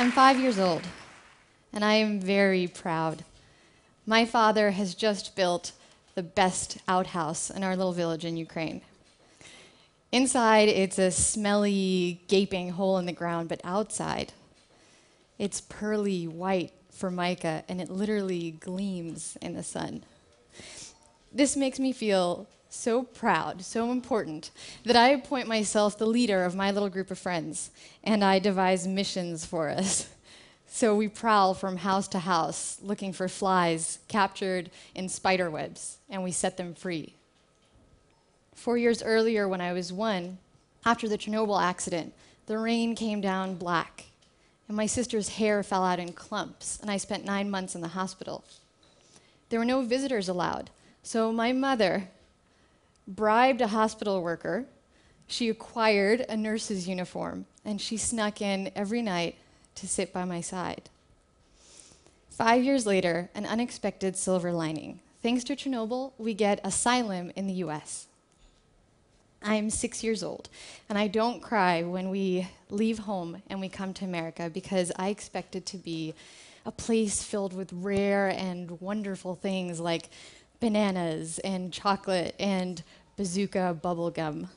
I'm five years old, and I am very proud. My father has just built the best outhouse in our little village in Ukraine. Inside, it's a smelly, gaping hole in the ground, but outside, it's pearly white formica, and it literally gleams in the sun. This makes me feel so proud, so important, that I appoint myself the leader of my little group of friends, and I devise missions for us. So we prowl from house to house looking for flies captured in spider webs, and we set them free. Four years earlier, when I was one, after the Chernobyl accident, the rain came down black, and my sister's hair fell out in clumps, and I spent nine months in the hospital. There were no visitors allowed, so my mother bribed a hospital worker. She acquired a nurse's uniform, and she snuck in every night to sit by my side. Five years later, an unexpected silver lining. Thanks to Chernobyl, we get asylum in the US. I'm six years old, and I don't cry when we leave home and we come to America because I expect it to be a place filled with rare and wonderful things like bananas and chocolate and bazooka bubblegum.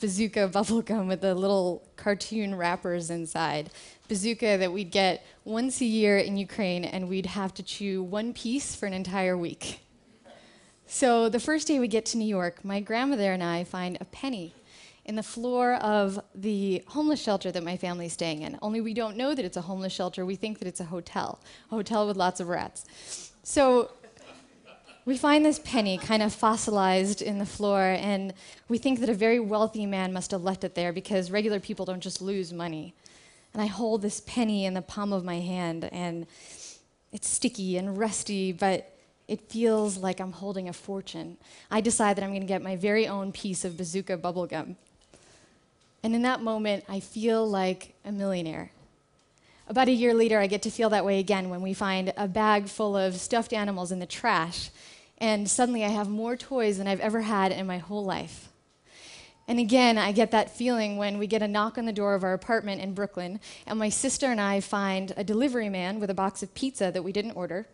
Bazooka bubblegum with the little cartoon wrappers inside. Bazooka that we'd get once a year in Ukraine and we'd have to chew one piece for an entire week. So the first day we get to New York, my grandmother and I find a penny in the floor of the homeless shelter that my family's staying in. Only we don't know that it's a homeless shelter. We think that it's a hotel, a hotel with lots of rats. So we find this penny kind of fossilized in the floor, and we think that a very wealthy man must have left it there because regular people don't just lose money. And I hold this penny in the palm of my hand, and it's sticky and rusty, but it feels like I'm holding a fortune. I decide that I'm going to get my very own piece of bazooka bubblegum. And in that moment, I feel like a millionaire. About a year later, I get to feel that way again when we find a bag full of stuffed animals in the trash. And suddenly, I have more toys than I've ever had in my whole life. And again, I get that feeling when we get a knock on the door of our apartment in Brooklyn, and my sister and I find a delivery man with a box of pizza that we didn't order.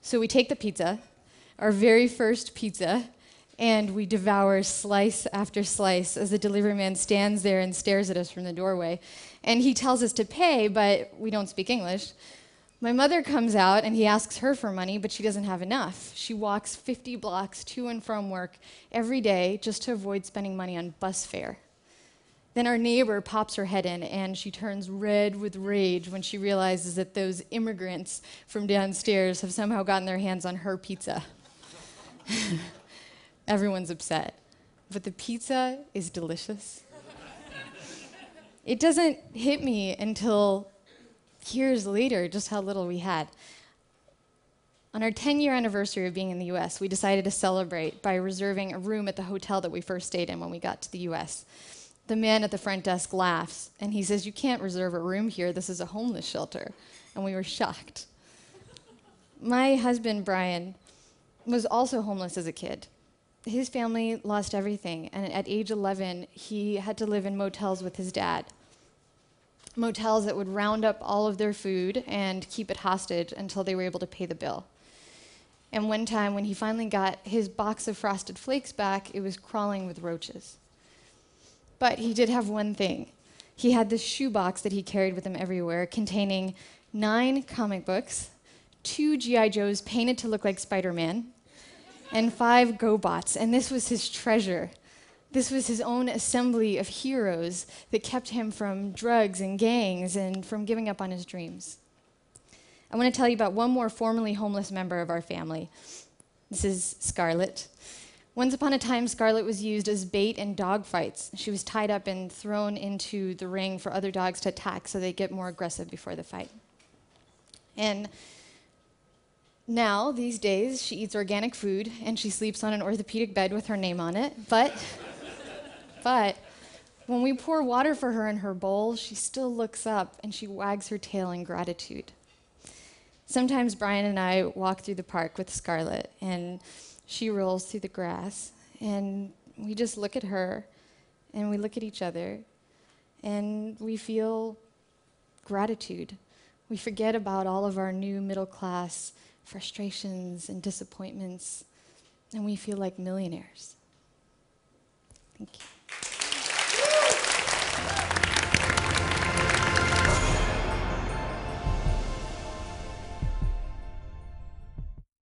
So we take the pizza, our very first pizza, and we devour slice after slice as the delivery man stands there and stares at us from the doorway. And he tells us to pay, but we don't speak English. My mother comes out and he asks her for money, but she doesn't have enough. She walks 50 blocks to and from work every day just to avoid spending money on bus fare. Then our neighbor pops her head in and she turns red with rage when she realizes that those immigrants from downstairs have somehow gotten their hands on her pizza. Everyone's upset. But the pizza is delicious. it doesn't hit me until years later just how little we had. On our 10 year anniversary of being in the US, we decided to celebrate by reserving a room at the hotel that we first stayed in when we got to the US the man at the front desk laughs and he says, You can't reserve a room here. This is a homeless shelter. And we were shocked. My husband, Brian, was also homeless as a kid. His family lost everything, and at age 11, he had to live in motels with his dad. Motels that would round up all of their food and keep it hostage until they were able to pay the bill. And one time, when he finally got his box of frosted flakes back, it was crawling with roaches. But he did have one thing. He had this shoebox that he carried with him everywhere containing nine comic books, two G.I. Joes painted to look like Spider Man, and five GoBots. And this was his treasure. This was his own assembly of heroes that kept him from drugs and gangs and from giving up on his dreams. I want to tell you about one more formerly homeless member of our family. This is Scarlett. Once upon a time, Scarlett was used as bait in dog fights. She was tied up and thrown into the ring for other dogs to attack so they get more aggressive before the fight. And now, these days, she eats organic food and she sleeps on an orthopedic bed with her name on it. But, but, when we pour water for her in her bowl, she still looks up and she wags her tail in gratitude. Sometimes Brian and I walk through the park with Scarlett, and she rolls through the grass, and we just look at her and we look at each other and we feel gratitude We forget about all of our new middle class frustrations and disappointments, and we feel like millionaires. Thank you.